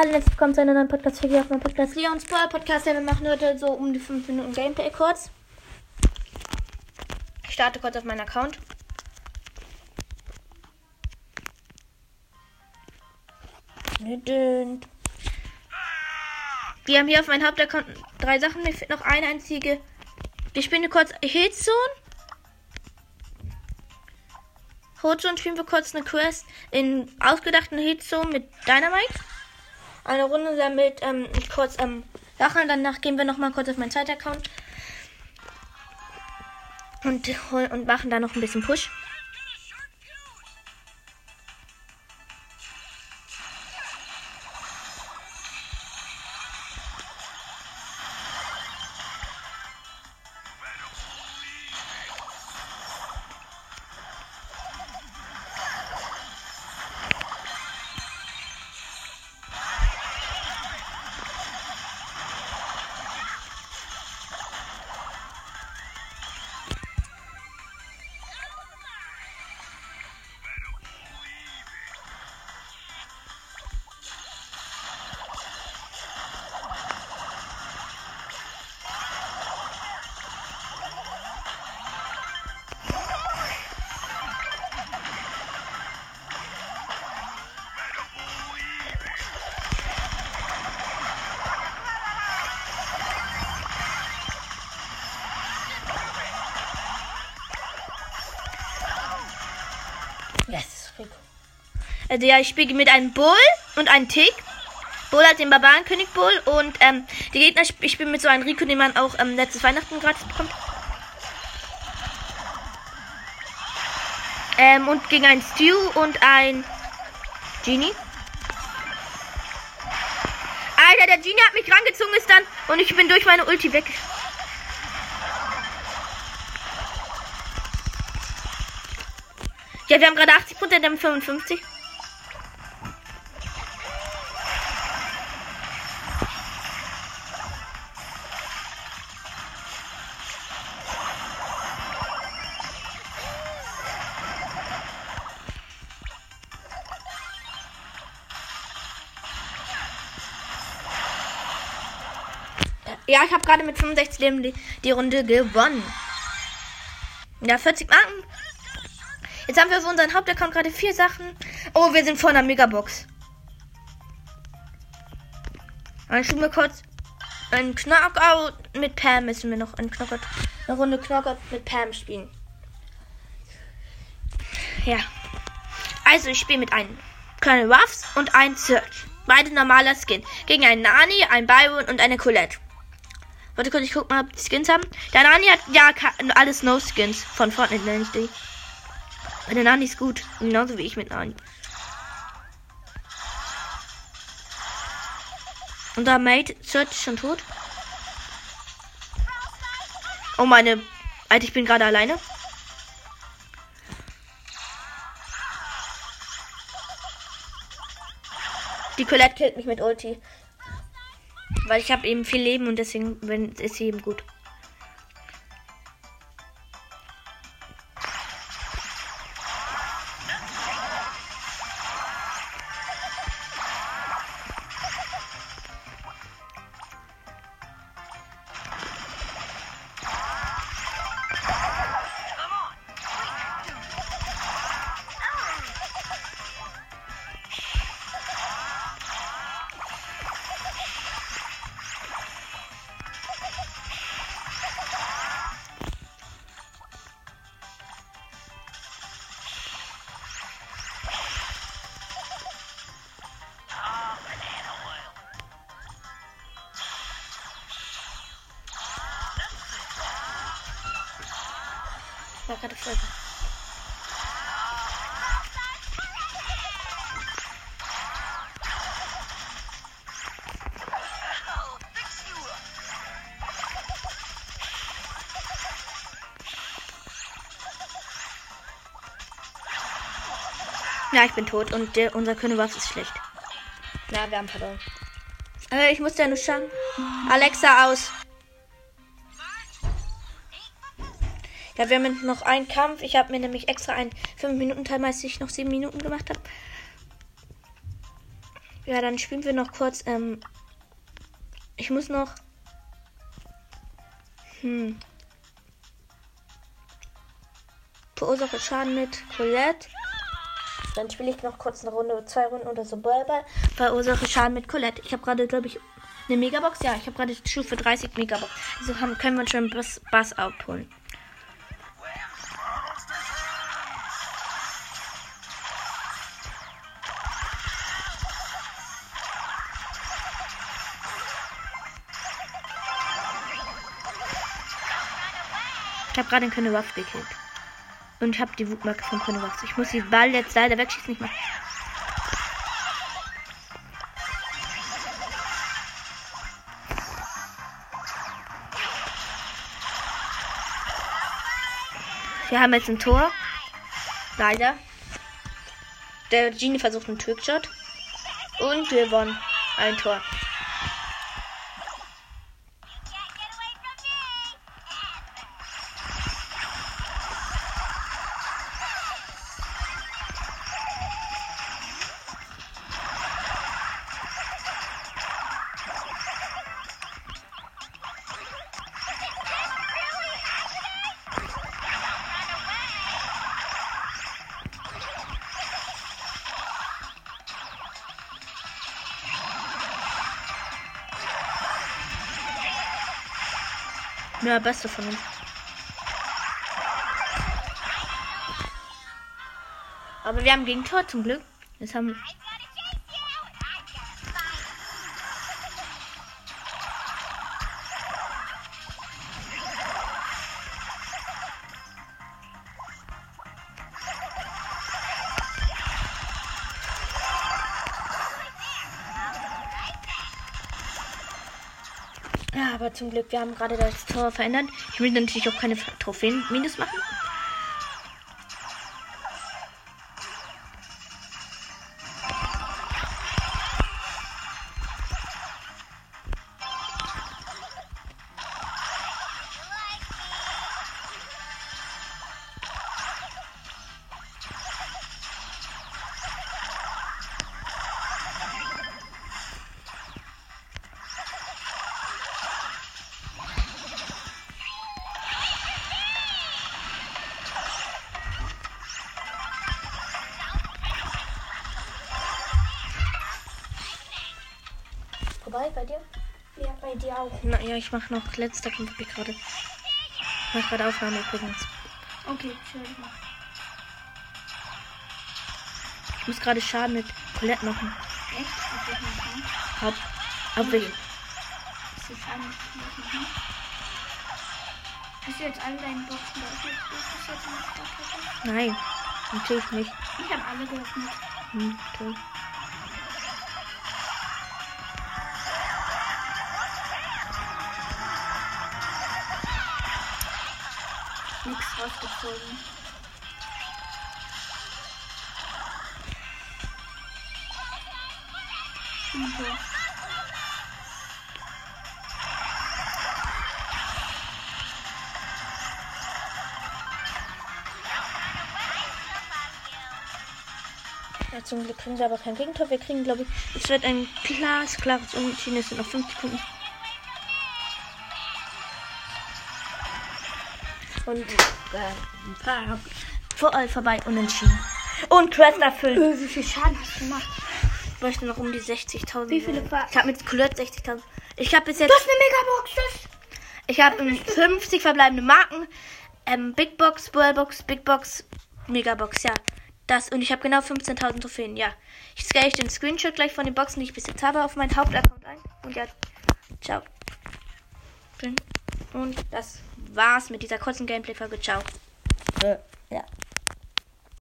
Hallo, herzlich willkommen zu einer neuen Podcast-Folge auf meinem Podcast Leons Ball Podcast. Ja, wir machen heute so um die 5 Minuten Gameplay kurz. Ich starte kurz auf meinen Account. Wir haben hier auf meinem Hauptaccount drei Sachen. Mir fehlt noch eine einzige. Wir spielen kurz Hitzone. Hotzone spielen wir kurz eine Quest in ausgedachten Hitzone mit Dynamite. Eine Runde damit ähm, kurz ähm, Sachen. Danach gehen wir nochmal kurz auf meinen Zeitaccount. Und, und machen da noch ein bisschen Push. Also ja, ich spiele mit einem Bull und einem Tick. Bull hat den Barbarenkönig Bull und ähm, die Gegner, ich spiele mit so einem Rico, den man auch ähm, letztes Weihnachten gratis bekommt. Ähm, und gegen ein Stew und ein Genie. Alter, der Genie hat mich rangezogen ist dann und ich bin durch meine Ulti weg. Ja, wir haben gerade 80 Prozent, haben 55. Ja, ich habe gerade mit 65 Leben die, die Runde gewonnen. Ja, 40 Marken. Jetzt haben wir auf unseren Hauptaccount gerade vier Sachen. Oh, wir sind vor einer Megabox. Dann spielen wir kurz ein Knockout mit Pam. Müssen wir noch ein Knockout, eine Runde Knockout mit Pam spielen. Ja. Also ich spiele mit einem Colonel Ruffs und einem Search. Beide normaler Skin. Gegen einen Nani, einen Byron und eine Colette. Warte kurz, ich guck mal, ob die Skins haben. Der Nani hat ja alles No-Skins. Von Fortnite nenne ich die. Der Nani ist gut. Genauso wie ich mit Nani. Und da Mate Search schon tot. Oh meine. Alter, ich bin gerade alleine. Die Colette killt mich mit Ulti. Weil ich habe eben viel Leben und deswegen ist sie eben gut. War gerade Folge. Ja, ich bin tot und der, unser Königswaff ist schlecht. Ja, wir haben verloren. Äh, ich muss ja nur schauen. Alexa aus. Ja, wir haben noch einen Kampf. Ich habe mir nämlich extra einen 5-Minuten-Teil, als ich noch 7 Minuten gemacht habe. Ja, dann spielen wir noch kurz. Ähm, ich muss noch. Hm. Verursache Schaden mit Colette. Dann spiele ich noch kurz eine Runde, zwei Runden oder so Ballball. Verursache Schaden mit Colette. Ich habe gerade, glaube ich, eine Megabox. Ja, ich habe gerade Stufe 30 Megabox. Also haben, können wir schon Bass, Bass abholen. Ich habe gerade einen Königswaff gekillt. Und ich habe die Wutmarke von Königswaff. Ich muss die Ball jetzt leider wegschießen. Nicht mehr. Wir haben jetzt ein Tor. Leider. Der Genie versucht einen Trickshot. Und wir wollen ein Tor. Ja, beste von uns. Aber wir haben gegen Tor zum Glück. Jetzt haben aber zum Glück, wir haben gerade das Tor verändert. Ich will natürlich auch keine Trophäen minus machen. Vorbei bei dir? Ja, bei dir auch. Na ja, ich mache noch letzter Kampf gerade. Ich mache gerade Aufnahme übrigens. Okay, schön. Ich muss gerade Schaden mit Colette machen. Echt? Soll ich machen? Hab. Das alles machen? Hast du jetzt alle deine Boxen geöffnet? Ist das jetzt ein? Nein, natürlich nicht. Ich habe alle geöffnet. Hm, toll. Rausgezogen. Okay. Ja, zum Glück kriegen wir aber kein Gegentor. Wir kriegen, glaube ich, es wird ein klares, klares Unentschieden. Es sind noch 5 Sekunden. Und äh, vor, äh, vorbei unentschieden. Und Quest erfüllt. Äh, wie viel Schaden hast du gemacht? Ich möchte noch um die 60.000. Wie viele Ver- Ich habe mit Colette 60.000. Ich habe bis jetzt. Du hast eine Megabox. Das Ich habe ähm, 50 verbleibende Marken. Ähm, Big Box, Ballbox, Big Box, Megabox, ja. Das und ich habe genau 15.000 Trophäen, ja. Ich scanne euch den Screenshot gleich von den Boxen, die ich bis jetzt habe, auf meinen Hauptaccount ein. Und ja, ciao. Und das war's mit dieser kurzen Gameplay-Folge. Ciao. ja.